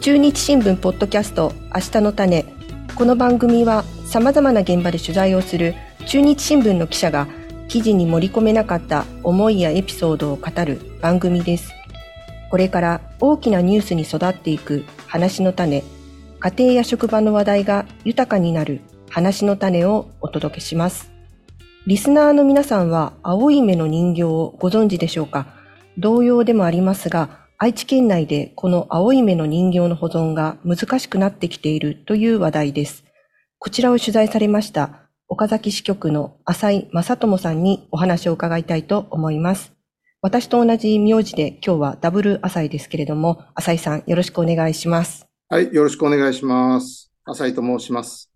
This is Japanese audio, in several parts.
中日新聞ポッドキャスト明日の種。この番組はさまざまな現場で取材をする中日新聞の記者が記事に盛り込めなかった思いやエピソードを語る番組です。これから大きなニュースに育っていく話の種。家庭や職場の話題が豊かになる話の種をお届けしますリスナーの皆さんは青い目の人形をご存知でしょうか？同様でもありますが愛知県内でこの青い目の人形の保存が難しくなってきているという話題です。こちらを取材されました岡崎支局の浅井正智さんにお話を伺いたいと思います。私と同じ名字で今日はダブル浅井ですけれども、浅井さんよろしくお願いします。はい、よろしくお願いします。浅井と申します。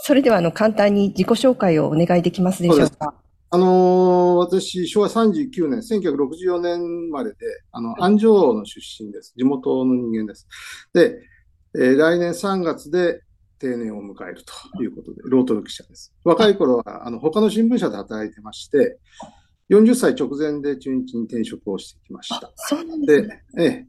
あそれではあの簡単に自己紹介をお願いできますでしょうか？あのー、私、昭和39年、1964年生まれで、あの、安城の出身です。地元の人間です。で、えー、来年3月で定年を迎えるということで、ロートル記者です。若い頃は、あの、他の新聞社で働いてまして、40歳直前で中日に転職をしてきました。そうなんですね。で、え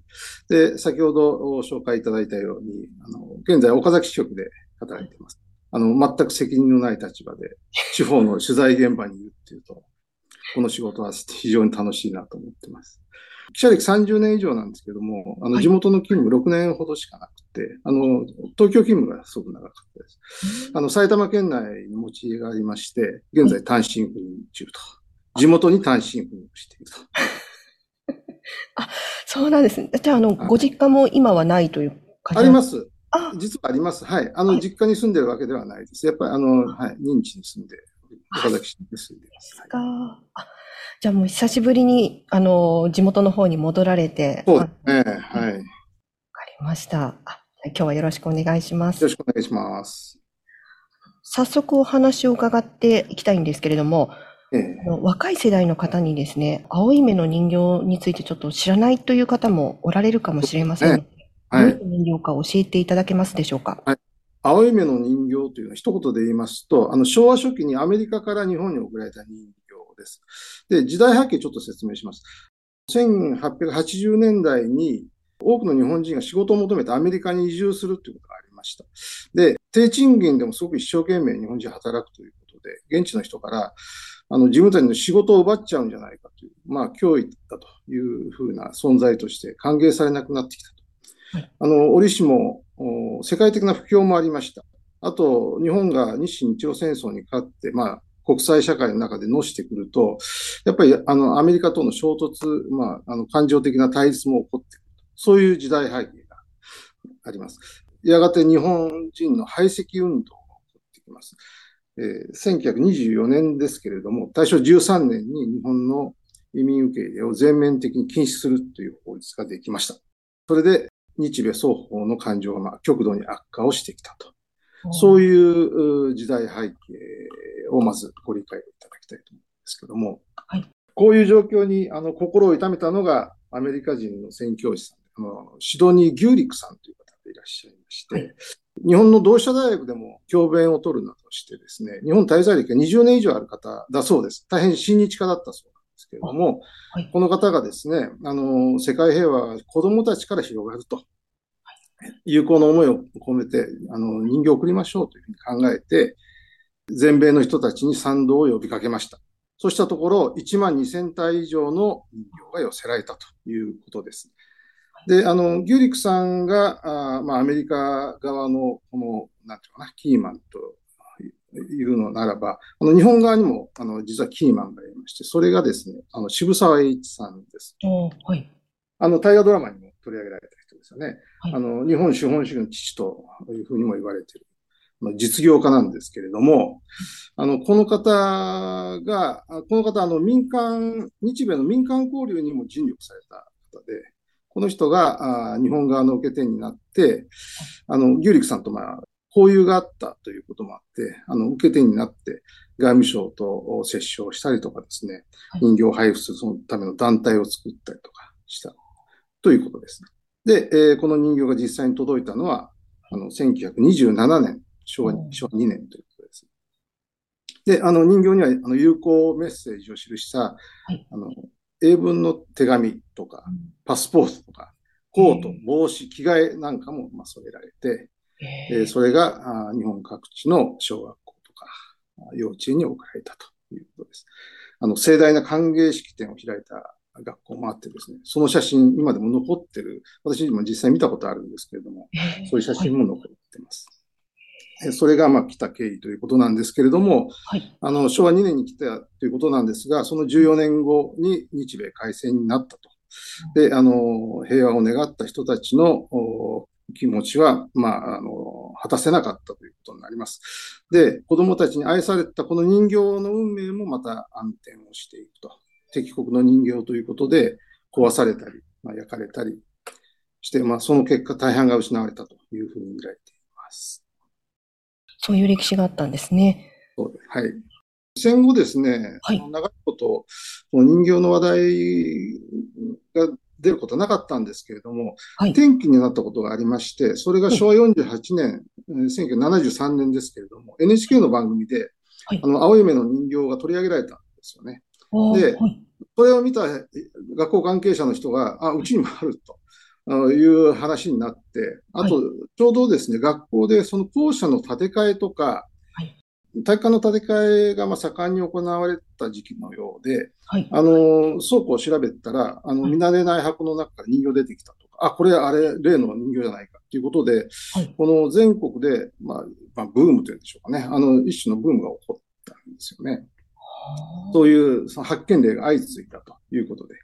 え。で、先ほど紹介いただいたように、あの、現在岡崎支局で働いています。あの、全く責任のない立場で、地方の取材現場にいるっていうと、この仕事は非常に楽しいなと思ってます。記者歴30年以上なんですけども、あの、地元の勤務6年ほどしかなくて、あの、東京勤務がすごく長かったです。あの、埼玉県内に持ち家がありまして、現在単身赴任中と。地元に単身赴任していると。あ、そうなんですね。じゃあ、あの、ご実家も今はないというあります。実はあります。はい。あの、実家に住んでるわけではないです。やっぱり、あの、はい、認知に住んで、岡崎市に住んでます。か。あじゃあもう久しぶりに、あの、地元の方に戻られて。そうですね。はい。わかりました。あ今日はよろしくお願いします。よろしくお願いします。早速お話を伺っていきたいんですけれども、ええ、若い世代の方にですね、青い目の人形についてちょっと知らないという方もおられるかもしれませんので、はい。どういう人形か教えていただけますでしょうか？はい。青い目の人形というのは一言で言いますと、あの、昭和初期にアメリカから日本に送られた人形です。で、時代背景ちょっと説明します。1880年代に多くの日本人が仕事を求めてアメリカに移住するということがありました。で、低賃金でもすごく一生懸命日本人働くということで、現地の人から、あの、自分たちの仕事を奪っちゃうんじゃないかという、まあ、脅威だというふうな存在として歓迎されなくなってきたと。あの、折しも世界的な不況もありました。あと、日本が日清日露戦争に勝って、まあ、国際社会の中でのしてくると、やっぱり、あの、アメリカとの衝突、まあ、あの、感情的な対立も起こってくる。そういう時代背景があります。やがて日本人の排斥運動が起こってきます。えー、1924年ですけれども、大正13年に日本の移民受け入れを全面的に禁止するという法律ができました。それで、日米双方の感情がまあ極度に悪化をしてきたと。そういう時代背景をまずご理解いただきたいと思うんですけども、はい、こういう状況にあの心を痛めたのがアメリカ人の宣教師さん、あのシドニー・ギューリックさんという方がいらっしゃいまして、はい、日本の同志社大学でも教鞭を取るなどしてですね、日本滞在歴が20年以上ある方だそうです。大変親日家だったそうですけれども、はい、この方がですね、あの、世界平和は子供たちから広がると。友好の思いを込めて、あの、人形を送りましょうというふうに考えて、全米の人たちに賛同を呼びかけました。そうしたところ、1万2000体以上の人形が寄せられたということです。で、あの、ギューリックさんが、あまあ、アメリカ側の、この、なんていうかな、キーマンといるのならば、あの日本側にもあの実はキーマンがいまして、それがですね、あの渋沢栄一さんです。はい。あの大河ドラマにも取り上げられた人ですよね。はい、あの日本資本主義の父というふうにも言われている。実業家なんですけれども、あの、この方が、この方、あの、民間、日米の民間交流にも尽力された方で、この人があ日本側の受け手になって、あの、牛陸さんとまあ、交友があったということもあって、あの、受け手になって、外務省と折衝したりとかですね、人形を配布するそのための団体を作ったりとかしたということですね。で、えー、この人形が実際に届いたのは、あの、1927年、昭和昭和2年ということです。で、あの人形にはあの有効メッセージを記した、はい、あの英文の手紙とか、パスポートとか、コート、帽子、着替えなんかも、まあ、添えられて、えー、それがあ日本各地の小学校とか幼稚園に送られたということです。あの、盛大な歓迎式典を開いた学校もあってですね、その写真、今でも残ってる、私も実際見たことあるんですけれども、そういう写真も残ってます。はい、それが、まあ、来た経緯ということなんですけれども、はい、あの、昭和2年に来たということなんですが、その14年後に日米開戦になったと。で、あの、平和を願った人たちの気持ちは、まあ、あの、果たせなかったということになります。で、子供たちに愛されたこの人形の運命もまた暗転をしていくと。敵国の人形ということで壊されたり、まあ、焼かれたりして、まあ、その結果大半が失われたというふうに見られています。そういう歴史があったんですね。そうはい。戦後ですね、はい、長いこと、人形の話題が出ることはなかったんですけれども、はい、転機になったことがありまして、それが昭和48年、はい、1973年ですけれども、NHK の番組で、はい、あの、青い目の人形が取り上げられたんですよね。で、それを見た学校関係者の人が、あ、うちにもあるという話になって、あと、ちょうどですね、学校でその校舎の建て替えとか、体育館の建て替えがまあ盛んに行われた時期のようで、はい、あの、倉庫を調べたら、あの、見慣れない箱の中から人形出てきたとか、あ、これあれ、例の人形じゃないかということで、はい、この全国で、まあ、まあ、ブームというんでしょうかね、あの、一種のブームが起こったんですよね。そういう発見例が相次いだということで。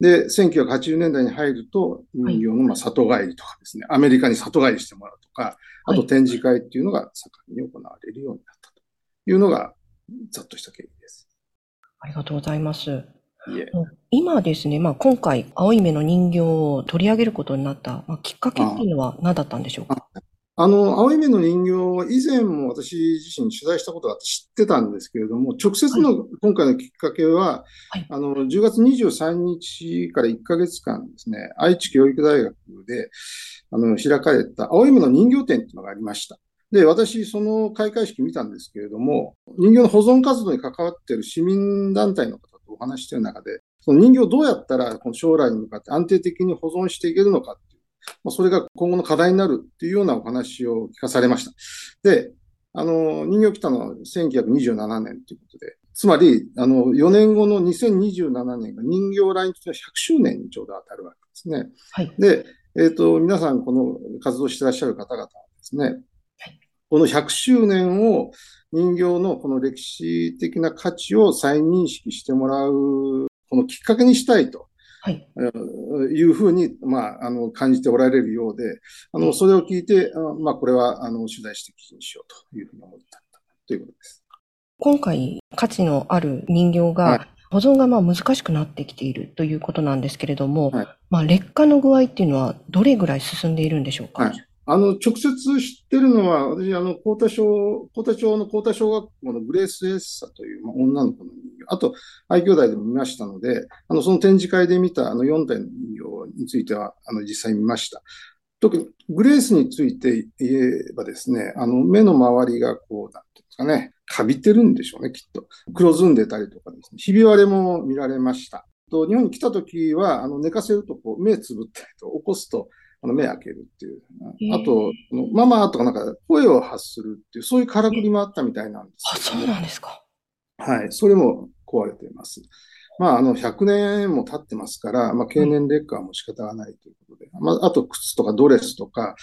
で、1980年代に入ると、人形のまあ里帰りとかですね、アメリカに里帰りしてもらうとか、あと展示会っていうのが盛んに行われるようになった。というのが、ざっとした経緯です。ありがとうございます。今ですね、まあ、今回、青い目の人形を取り上げることになった、まあ、きっかけっていうのは何だったんでしょうか？あの、青い目の人形は以前も私自身取材したことがあって知ってたんですけれども、直接の今回のきっかけは、はい、あの、10月23日から1ヶ月間ですね、愛知教育大学で、あの、開かれた青い目の人形展っていうのがありました。で、私、その開会式見たんですけれども、人形の保存活動に関わっている市民団体の方とお話している中で、その人形をどうやったらこの将来に向かって安定的に保存していけるのかまあ、それが今後の課題になるっていうようなお話を聞かされました。で、あの、人形来たのは1927年ということで、つまり、あの、4年後の2027年が人形来日の100周年にちょうど当たるわけですね。はい。で、えっ、ー、と、皆さんこの活動してらっしゃる方々はですね、はい、この100周年を人形のこの歴史的な価値を再認識してもらう、このきっかけにしたいとはい、いうふうに、まあ、あの、感じておられるようで、あの、それを聞いて、まあ、これは、あの、取材して記事にしようというふうに思ったということです。今回、価値のある人形が、保存がまあ難しくなってきているということなんですけれども、はい、まあ劣化の具合っていうのはどれぐらい進んでいるんでしょうか、はい、あの、直接知ってるのは、私、あの、高田小、高田町の高田小学校のグレース・エッサという、まあ、女の子の人形、あと、愛兄弟でも見ましたので、あの、その展示会で見たあの4体の人形については、あの、実際見ました。特に、グレースについて言えばですね、あの、目の周りがこう、なんていうんですかね、かびてるんでしょうね、きっと。黒ずんでたりとかですね、ひび割れも見られました。と日本に来た時は、あの、寝かせるとこう、目つぶったりと起こすと、あの目開けるっていう。あと、ママとかなんか声を発するっていう、そういうからくりもあったみたいなんですあ、そうなんですか。はい。それも壊れています。まあ、あの、100年も経ってますから、まあ、経年劣化はもう仕方がないということで。まあ、あと、靴とかドレスとか、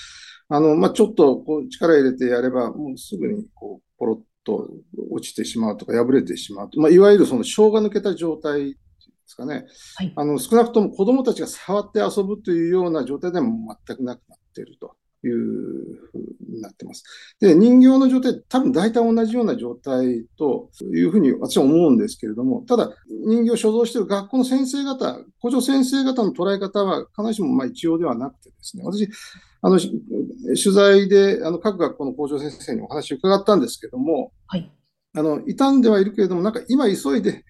あの、まあ、ちょっと、こう、力入れてやれば、もうすぐに、こう、ポロッと落ちてしまうとか、破れてしまうと。まあ、いわゆるその、生姜抜けた状態ですかね。はい、あの少なくとも子供たちが触って遊ぶというような状態でも全くなくなっているというふうになってます。で、人形の状態、多分大体同じような状態というふうに私は思うんですけれども、ただ人形を所蔵している学校の先生方、校長先生方の捉え方は必ずしもまあ一様ではなくてですね、私、あの、取材であの各学校の校長先生にお話を伺ったんですけども、はい、あの、傷んではいるけれども、なんか今急いで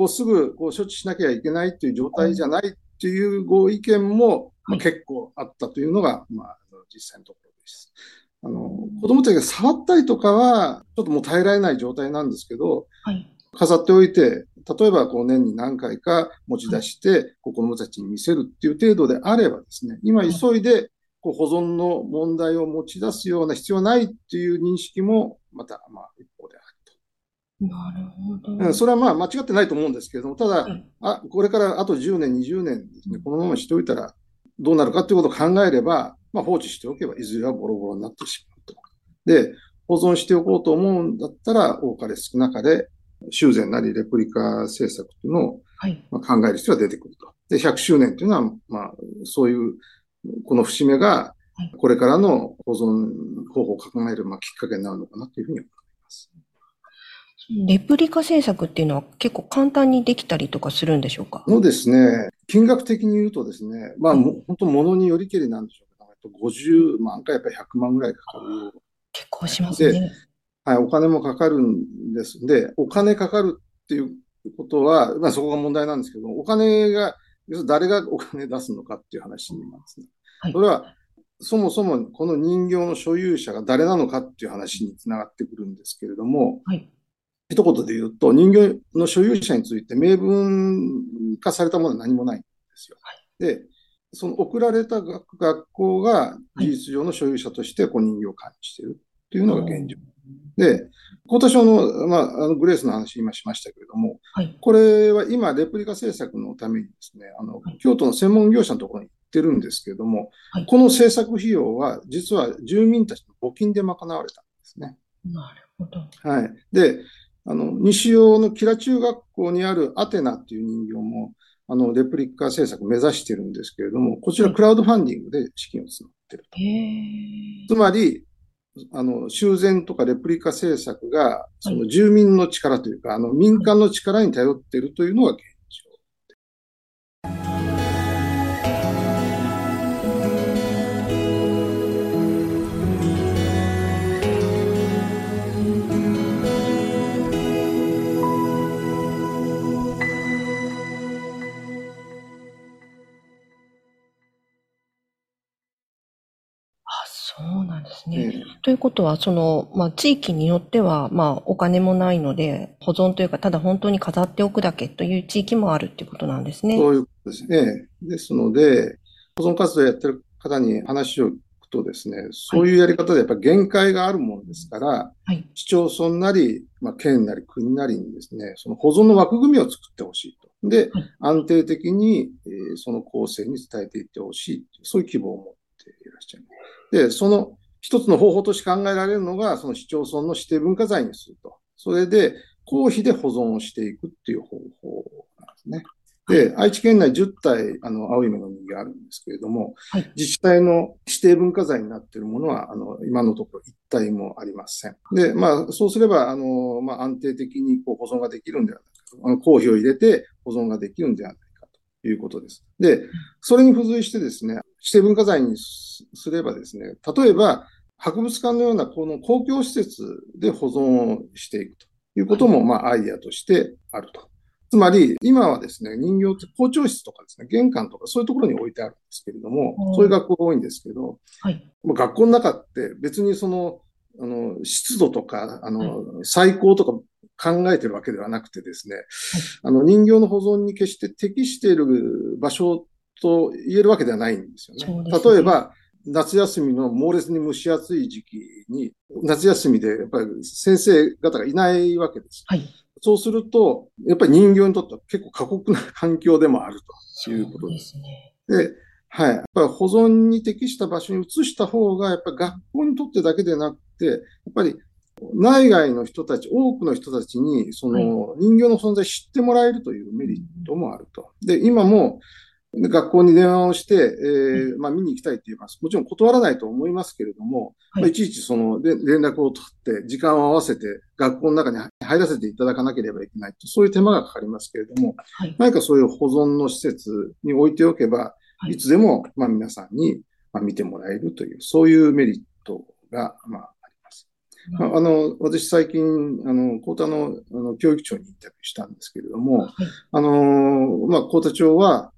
こうすぐこう処置しなきゃいけないという状態じゃないというご意見も、まあ、結構あったというのが、まあ、実際のところです。あの、子供たちが触ったりとかは、ちょっともう耐えられない状態なんですけど、はい。飾っておいて、例えばこう年に何回か持ち出して、子供たちに見せるっていう程度であればですね、今急いでこう保存の問題を持ち出すような必要はないっていう認識も、また、まあ、一方で。なるほど。それはまあ間違ってないと思うんですけれども、ただ、はい、あ、これからあと10年、20年ですね、このまましておいたらどうなるかっていうことを考えれば、まあ放置しておけばいずれはボロボロになってしまうと。で、保存しておこうと思うんだったら、多かれ少なかれ修繕なりレプリカ制作というのを、ま考える必要が出てくると。で、100周年というのは、まあ、そういう、この節目が、これからの保存方法を考える、まあ、きっかけになるのかなというふうに思います。レプリカ制作っていうのは結構簡単にできたりとかするんでしょうか？のですね、金額的に言うとですね、まあ、本当物によりけりなんでしょうけど、50万かやっぱり100万ぐらいかかる。結構しますね。はい、お金もかかるんです。で、お金かかるっていうことは、まあそこが問題なんですけど、お金が、誰がお金出すのかっていう話になりますね。はい、それは、そもそもこの人形の所有者が誰なのかっていう話につながってくるんですけれども、はい、一言で言うと、人形の所有者について明文化されたものは何もないんですよ。はい、で、その送られた学校が事実上の所有者としてこう人形を管理しているっていうのが現状。で、今年の、まあ、あのグレースの話今しましたけれども、はい、これは今、レプリカ制作のためにですね、あの、はい、京都の専門業者のところに行ってるんですけれども、はい、この制作費用は、実は住民たちの募金で賄われたんですね。なるほど。はい。で、あの、西尾のキラ中学校にあるアテナっていう人形も、あの、レプリカ制作目指してるんですけれども、こちらクラウドファンディングで資金を募ってると。つまり、あの、修繕とかレプリカ政策が、その住民の力というか、あの、民間の力に頼っているというのが現ということは、その、まあ、地域によっては、まあ、お金もないので、保存というか、ただ本当に飾っておくだけという地域もあるっていうことなんですね。そういうことですね。ですので、保存活動やってる方に話を聞くとですね、そういうやり方でやっぱり限界があるものですから、はい、市町村なり、まあ、県なり国なりにですね、その保存の枠組みを作ってほしいと。で、はい、安定的に、えー、その構成に伝えていってほしいそういう希望を持っていらっしゃいます。で、その一つの方法として考えられるのが、その市町村の指定文化財にすると。それで、公費で保存をしていくっていう方法なんですね。で、愛知県内10体、あの、青い目の人形あるんですけれども、はい、自治体の指定文化財になっているものは、あの、今のところ1体もありません。で、まあ、そうすれば、あの、まあ、安定的にこう保存ができるんではないかと。あの、公費を入れて保存ができるんではないかということです。で、それに付随してですね、指定文化財にすればですね、例えば、博物館のようなこの公共施設で保存をしていくということも、まあ、アイデアとしてあると。つまり、今はですね、人形って校長室とかですね、玄関とかそういうところに置いてあるんですけれども、そういう学校が多いんですけど、はい、学校の中って別にその、あの、湿度とか、あの、はい、最高とか考えてるわけではなくてですね、はい、あの、人形の保存に決して適している場所と言えるわけではないんですよね。ね例えば、夏休みの猛烈に蒸し暑い時期に、夏休みでやっぱり先生方がいないわけです。はい。そうすると、やっぱり人形にとっては結構過酷な環境でもあるということです。で、ね、はい。やっぱり保存に適した場所に移した方が、やっぱり学校にとってだけでなくて、やっぱり内外の人たち、多くの人たちに、その人形の存在知ってもらえるというメリットもあると。で、今も、で学校に電話をして、えー、まあ見に行きたいって言います。もちろん断らないと思いますけれども、はい、まあ、いちいちその連絡を取って、時間を合わせて学校の中に入らせていただかなければいけないそういう手間がかかりますけれども、はい、何かそういう保存の施設に置いておけば、い。つでも、まあ皆さんに、まあ、見てもらえるという、そういうメリットが、まあ、あります。まあ、あの、私最近、あの、高田のあの教育長にインタビューしたんですけれども、はい、あの、まあ、高田町は、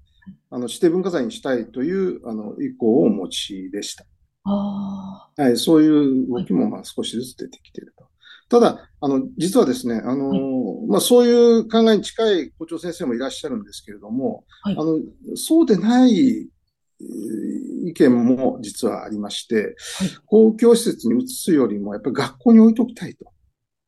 あの、指定文化財にしたいという、あの、意向をお持ちでした。あはい、そういう動きもまあ少しずつ出てきていると。ただ、あの、実はですね、あの、はい、まあ、そういう考えに近い校長先生もいらっしゃるんですけれども、はい、あの、そうでない意見も実はありまして、はい、公共施設に移すよりも、やっぱり学校に置いときたいと。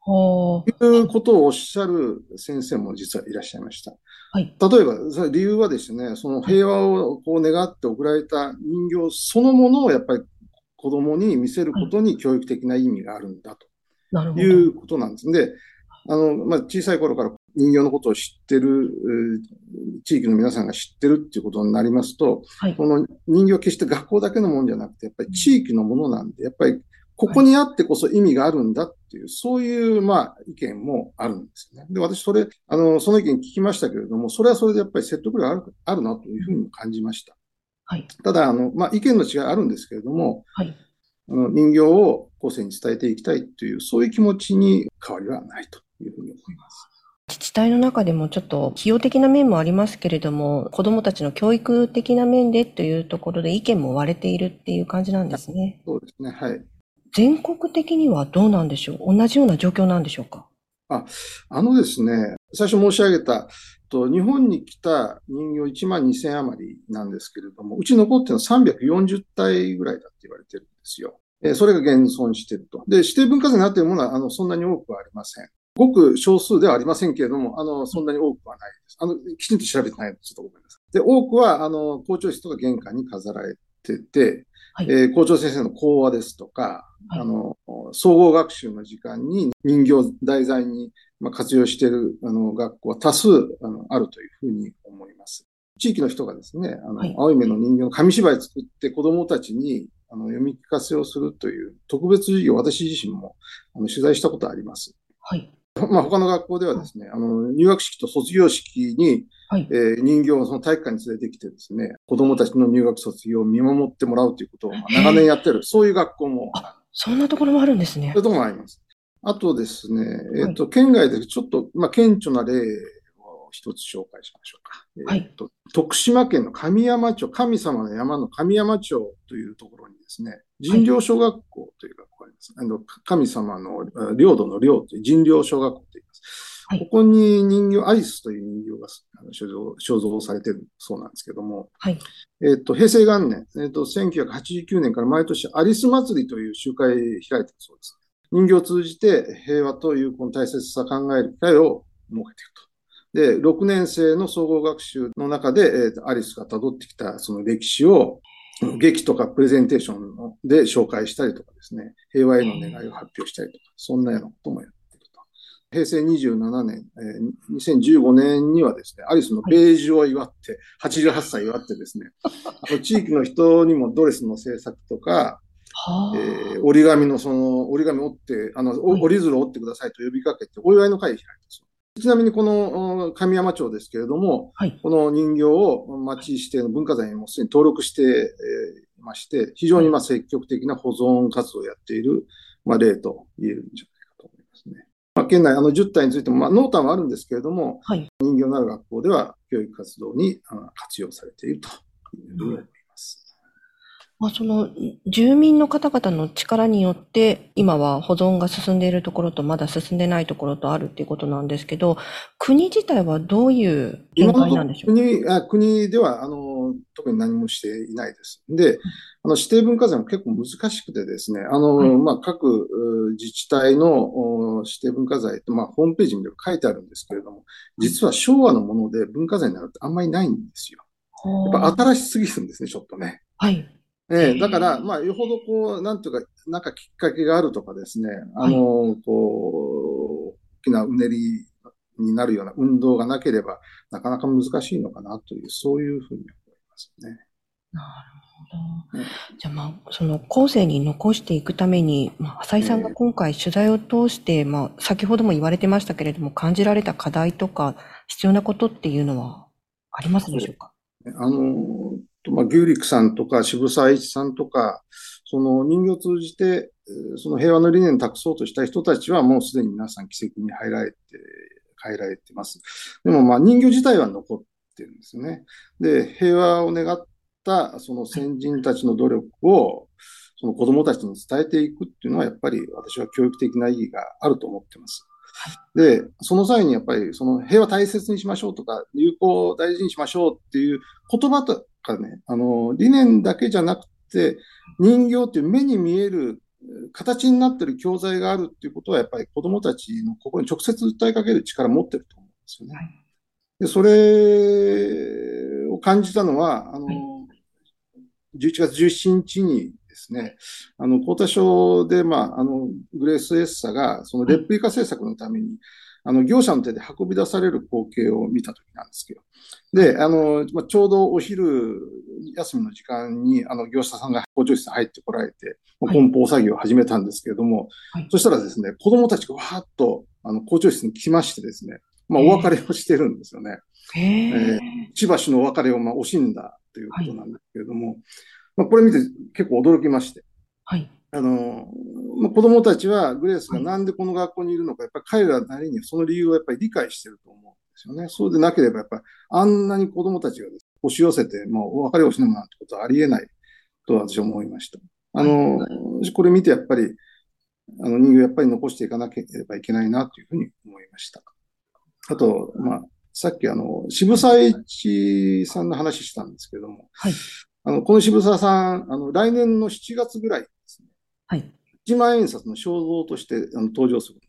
いうことをおっしゃる先生も実はいらっしゃいました。はい、例えば、理由はですね、その平和をこう願って送られた人形そのものをやっぱり子供に見せることに教育的な意味があるんだと。いうことなんです。で、あの、まあ、小さい頃から人形のことを知ってる、地域の皆さんが知ってるっていうことになりますと、はい、この人形は決して学校だけのもんじゃなくて、やっぱり地域のものなんで、やっぱりここにあってこそ意味があるんだっていう、そういう、まあ、意見もあるんですよね。で、私、それ、あの、その意見聞きましたけれども、それはそれでやっぱり説得力あるあるなというふうにも感じました。はい。ただ、あの、まあ、意見の違いあるんですけれども、はい。あの人形を後世に伝えていきたいという、そういう気持ちに変わりはないというふうに思います。自治体の中でもちょっと費用的な面もありますけれども、子どもたちの教育的な面でというところで意見も割れているっていう感じなんですね。そうですね。はい。全国的にはどうなんでしょう？同じような状況なんでしょうか？あ、あのですね、最初申し上げた、と日本に来た人形1万2000余りなんですけれども、うち残ってるのは340体ぐらいだって言われてるんですよ。えー、それが現存してると。で、指定文化財になっているものは、あの、そんなに多くはありません。ごく少数ではありませんけれども、あの、そんなに多くはないです。あの、きちんと調べてないので、ちょっとごめんなさい。で、多くは、あの、校長室とか玄関に飾られてて、はい、えー、校長先生の講話ですとか、はい、あの、総合学習の時間に人形を題材に活用しているあの学校は多数あのあるというふうに思います。地域の人がですね、あの、はい、青い目の人形の紙芝居作って子供たちにあの読み聞かせをするという特別授業、私自身もあの取材したことあります。はい。まあ、他の学校ではですね、あの、入学式と卒業式に、はい、えー、人形をその体育館に連れてきてですね、子供たちの入学卒業を見守ってもらうということを長年やってる、そういう学校も。あ、そんなところもあるんですね。そういうところもあります。あとですね、えっ、ー、と、はい、県外でちょっと、まあ、顕著な例を一つ紹介しましょうか。はい、えーと。徳島県の神山町、神様の山の神山町というところにですね、神陵小学校という学校があります。あの神様の領土の領という神陵小学校と言います。はい、ここに人形、アリスという人形が所蔵所蔵されているそうなんですけども、はい、えっ、と、平成元年、えっ、ー、と、1989年から毎年アリス祭りという集会開いているそうです。人形を通じて平和というこの大切さ考える機会を設けていると。で、6年生の総合学習の中で、えー、アリスが辿ってきたその歴史を劇とかプレゼンテーションで紹介したりとかですね、平和への願いを発表したりとか、そんなようなこともやると。平成27年、えー、2015年にはですね、アリスのベージュを祝って、88歳祝ってですね、あの地域の人にもドレスの制作とか、えー、折り紙のその、折り紙折って、あの、折り鶴を折ってくださいと呼びかけて、お祝いの会を開いたんですよ。ちなみにこの神山町ですけれども、はい、この人形を町指定の文化財にもすでに登録していまして、非常にまあ積極的な保存活動をやっている、まあ、例と言えるんじゃないかと思いまあ、県内あの10体についても、まあ、濃淡はあるんですけれども、はい、人形のある学校では教育活動に活用されているというふうに思います。まあ、その住民の方々の力によって今は保存が進んでいるところとまだ進んでないところとあるっていうことなんですけど国自体はどういう見解なんでしょうか？国あ国ではあの特に何もしていないです。で、あの指定文化財も結構難しくてですね、あの、はい、まあ、各自治体の指定文化財と、まあ、ホームページにも書いてあるんですけれども、実は昭和のもので文化財になるってあんまりないんですよ。やっぱ新しすぎるんですね、ちょっとね。はい。ええ、だから、まあ、よほどこう、なんていうか、なんかきっかけがあるとかですね、あの、はい、こう、大きなうねりになるような運動がなければ、なかなか難しいのかなという、そういうふうに思いますね。なるほど。じゃあまあ、その後世に残していくために、まあ、浅井さんが今回取材を通して、まあ、先ほども言われてましたけれども、感じられた課題とか、必要なことっていうのはありますでしょうか？あの、まあ、牛陸さんとか渋沢栄一さんとか、その人形を通じて、その平和の理念を託そうとした人たちはもうすでに皆さん奇跡に入られて、帰られてます。でもまあ人形自体は残ってるんですよね。で、平和を願ったその先人たちの努力を、そその子供たちに伝えていくっていうのは、やっぱり私は教育的な意義があると思ってます。で、その際にやっぱり、その平和大切にしましょうとか、友好を大事にしましょうっていう言葉とかね、あの、理念だけじゃなくて、人形っていう目に見える形になってる教材があるっていうことは、やっぱり子供たちの心に直接訴えかける力を持ってると思うんですよね。で、それを感じたのは、あの、11月17日にですね、あの、交代省で、まあ、あの、グレースエッサが、そのレプリカ政策のために、あの、業者の手で運び出される光景を見たときなんですけど、で、あの、まあ、ちょうどお昼休みの時間に、あの、業者さんが工場室に入ってこられて、梱包作業を始めたんですけれども、はい、そしたらですね、子供たちがわーっと、あの、工場室に来ましてですね、まあ、お別れをしてるんですよね。え。ー、千葉市のお別れを、まあ、惜しんだということなんですけれども、はい。まあ、これ見て結構驚きまして。はい。あの、まあ、子供たちはグレースがなんでこの学校にいるのか、やっぱり彼らなりにその理由をやっぱり理解してると思うんですよね。そうでなければ、やっぱりあんなに子供たちが押し寄せて、もうお別れをしないなんてことはありえないと私は思いました。あの、これ見てやっぱり、あの人形やっぱり残していかなければいけないなというふうに思いました。あと、まあ、さっきあの、渋沢栄一さんの話したんですけども、はい、あの、この渋沢さん、あの、来年の7月ぐらい。はい。1万円札の肖像としてあの登場するこ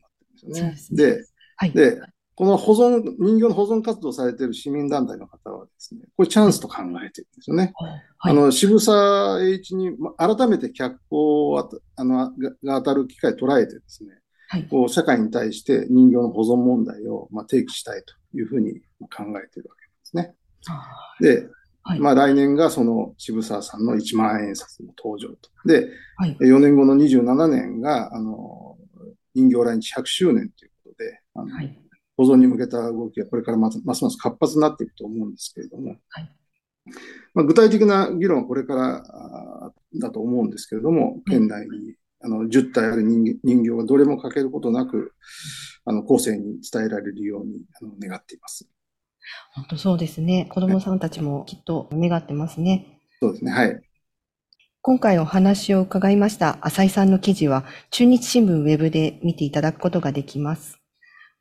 とになってるんですよね。で、ね、はい、で、この保存、人形の保存活動されている市民団体の方はですね、これチャンスと考えてるんですよね。はい、あの、渋沢栄一に改めて脚光をあのが当たる機会を捉えてですね、はい、こう社会に対して人形の保存問題を、まあ、提起したいというふうに考えているわけですね。で、はい、まあ来年がその渋沢さんの1万円札の登場と。で、はい、4年後の27年が、あの、人形来日100周年ということで、あの、はい、保存に向けた動きがこれからますます活発になっていくと思うんですけれども、はい、まあ、具体的な議論はこれからだと思うんですけれども、県内にあの10体ある人人形がどれも欠けることなく、あの後世に伝えられるようにあの願っています。本当そうですね。子供さんたちもきっと願ってますね。そうですね。はい。今回お話を伺いました浅井さんの記事は中日新聞ウェブで見ていただくことができます。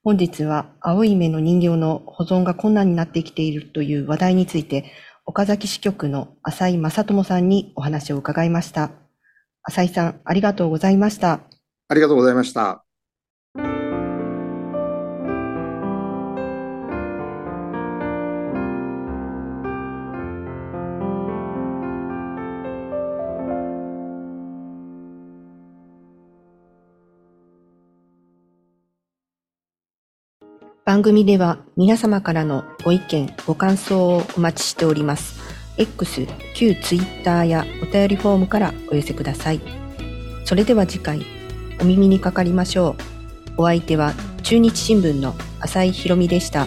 本日は青い目の人形の保存が困難になってきているという話題について岡崎支局の浅井正智さんにお話を伺いました。浅井さん、ありがとうございました。ありがとうございました。番組では皆様からのご意見、ご感想をお待ちしております。X、旧 Twitter やお便りフォームからお寄せください。それでは次回、お耳にかかりましょう。お相手は中日新聞の浅井博美でした。